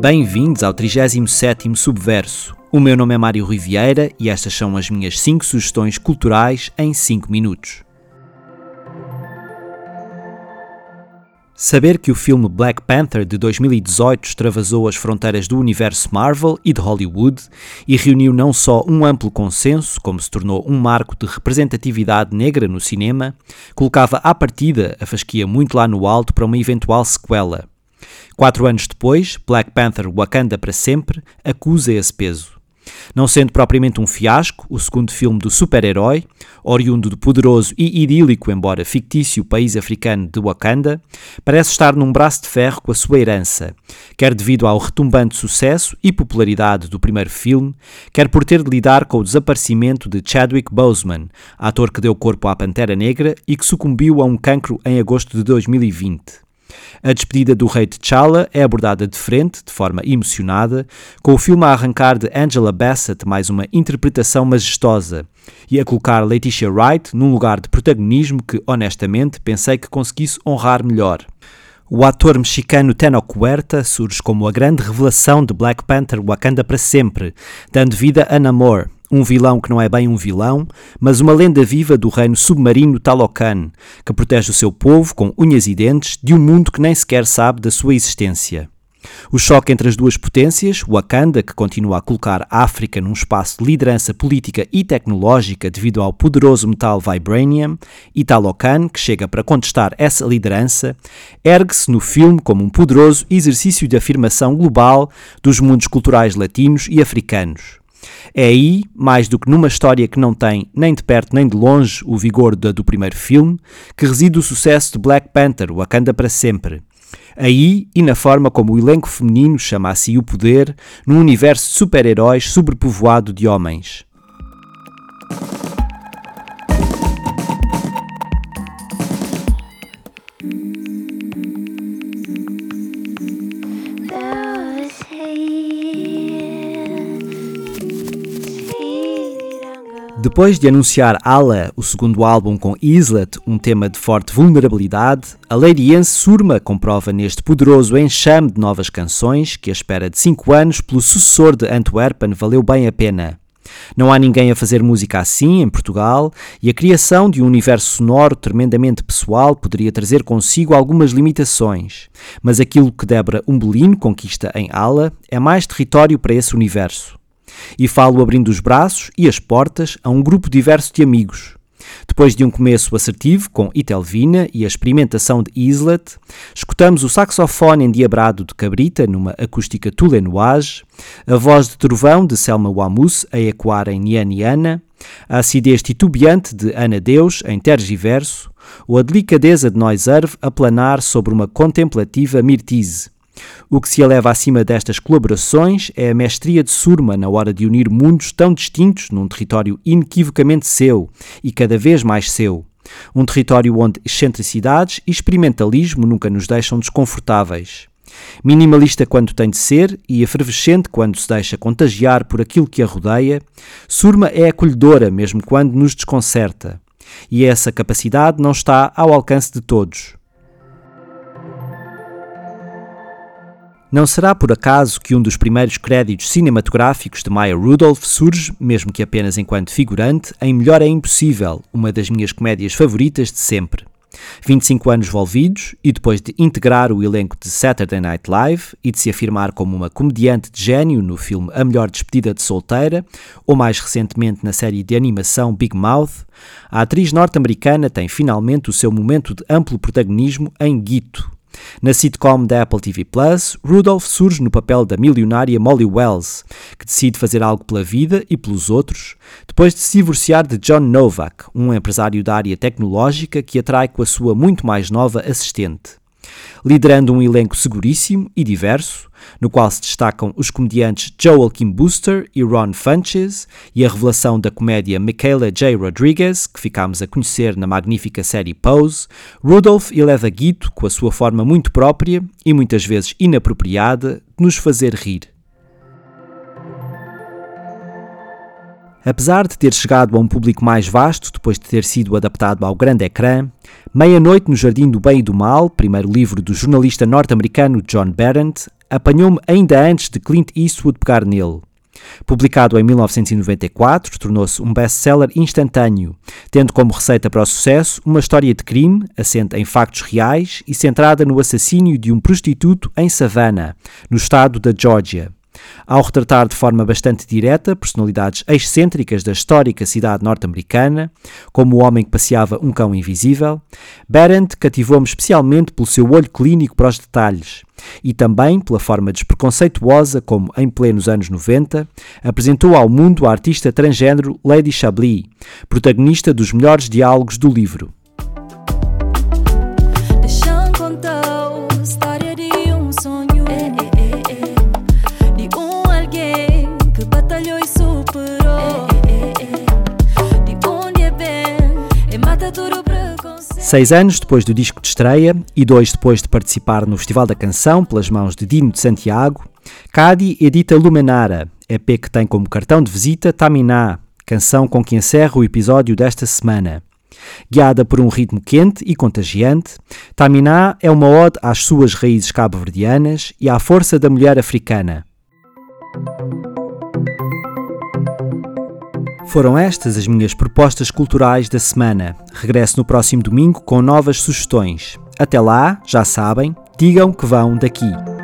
Bem-vindos ao 37º Subverso. O meu nome é Mário Riviera e estas são as minhas 5 sugestões culturais em 5 minutos. Saber que o filme Black Panther de 2018 extravasou as fronteiras do universo Marvel e de Hollywood e reuniu não só um amplo consenso, como se tornou um marco de representatividade negra no cinema, colocava à partida a fasquia muito lá no alto para uma eventual sequela. Quatro anos depois, Black Panther Wakanda para Sempre acusa esse peso. Não sendo propriamente um fiasco, o segundo filme do super-herói, oriundo do poderoso e idílico, embora fictício, país africano de Wakanda, parece estar num braço de ferro com a sua herança, quer devido ao retumbante sucesso e popularidade do primeiro filme, quer por ter de lidar com o desaparecimento de Chadwick Boseman, ator que deu corpo à Pantera Negra e que sucumbiu a um cancro em agosto de 2020. A despedida do rei T'Challa é abordada de frente, de forma emocionada, com o filme a arrancar de Angela Bassett mais uma interpretação majestosa e a colocar Letitia Wright num lugar de protagonismo que, honestamente, pensei que conseguisse honrar melhor. O ator mexicano Tenoch Huerta surge como a grande revelação de Black Panther Wakanda para sempre, dando vida a Namor, um vilão que não é bem um vilão, mas uma lenda viva do reino submarino Talocan, que protege o seu povo com unhas e dentes de um mundo que nem sequer sabe da sua existência. O choque entre as duas potências, Wakanda, que continua a colocar a África num espaço de liderança política e tecnológica devido ao poderoso metal Vibranium, e Talocan, que chega para contestar essa liderança, ergue-se no filme como um poderoso exercício de afirmação global dos mundos culturais latinos e africanos. É aí, mais do que numa história que não tem, nem de perto nem de longe, o vigor da do primeiro filme, que reside o sucesso de Black Panther, Wakanda para sempre. Aí e na forma como o elenco feminino chama a si o poder num universo de super-heróis sobrepovoado de homens. Depois de anunciar Ala, o segundo álbum com Islet, um tema de forte vulnerabilidade, a Ladiense Surma comprova neste poderoso enxame de novas canções que a espera de 5 anos pelo sucessor de Antwerpen valeu bem a pena. Não há ninguém a fazer música assim em Portugal e a criação de um universo sonoro tremendamente pessoal poderia trazer consigo algumas limitações, mas aquilo que Débora Umbelino conquista em Ala é mais território para esse universo. E falo abrindo os braços e as portas a um grupo diverso de amigos. Depois de um começo assertivo com Itelvina e a experimentação de Islet, escutamos o saxofone endiabrado de Cabrita numa acústica tulenoise, a voz de trovão de Selma Wamus a ecoar em Nianiana, a acidez titubeante de Ana Deus em tergiverso, ou a delicadeza de Noiserve a planar sobre uma contemplativa mirtize. O que se eleva acima destas colaborações é a mestria de Surma na hora de unir mundos tão distintos num território inequivocamente seu e cada vez mais seu. Um território onde excentricidades e experimentalismo nunca nos deixam desconfortáveis. Minimalista quando tem de ser e efervescente quando se deixa contagiar por aquilo que a rodeia, Surma é acolhedora mesmo quando nos desconcerta. E essa capacidade não está ao alcance de todos. Não será por acaso que um dos primeiros créditos cinematográficos de Maya Rudolph surge, mesmo que apenas enquanto figurante, em Melhor é Impossível, uma das minhas comédias favoritas de sempre. 25 anos envolvidos e depois de integrar o elenco de Saturday Night Live e de se afirmar como uma comediante de gênio no filme A Melhor Despedida de Solteira, ou mais recentemente na série de animação Big Mouth, a atriz norte-americana tem finalmente o seu momento de amplo protagonismo em Guito, na sitcom da Apple TV Plus, Rudolph surge no papel da milionária Molly Wells, que decide fazer algo pela vida e pelos outros, depois de se divorciar de John Novak, um empresário da área tecnológica que atrai com a sua muito mais nova assistente liderando um elenco seguríssimo e diverso, no qual se destacam os comediantes Joel Kim Booster e Ron Funches, e a revelação da comédia Michaela J. Rodriguez, que ficámos a conhecer na magnífica série Pose, Rudolph eleva Guito com a sua forma muito própria e muitas vezes inapropriada de nos fazer rir. Apesar de ter chegado a um público mais vasto depois de ter sido adaptado ao grande ecrã, Meia-Noite no Jardim do Bem e do Mal, primeiro livro do jornalista norte-americano John Berendt, apanhou-me ainda antes de Clint Eastwood pegar nele. Publicado em 1994, tornou-se um best-seller instantâneo, tendo como receita para o sucesso uma história de crime assente em factos reais e centrada no assassínio de um prostituto em Savannah, no estado da Geórgia. Ao retratar de forma bastante direta personalidades excêntricas da histórica cidade norte-americana, como o homem que passeava um cão invisível, Berendt cativou-me especialmente pelo seu olho clínico para os detalhes e também pela forma despreconceituosa como, em plenos anos 90, apresentou ao mundo a artista transgênero Lady Chablis, protagonista dos melhores diálogos do livro. Seis anos depois do disco de estreia e dois depois de participar no Festival da Canção pelas mãos de Dino de Santiago, Cadi edita Lumenara, EP que tem como cartão de visita Taminá, canção com que encerra o episódio desta semana. Guiada por um ritmo quente e contagiante, Taminá é uma ode às suas raízes cabo-verdianas e à força da mulher africana. Foram estas as minhas propostas culturais da semana. Regresso no próximo domingo com novas sugestões. Até lá, já sabem, digam que vão daqui.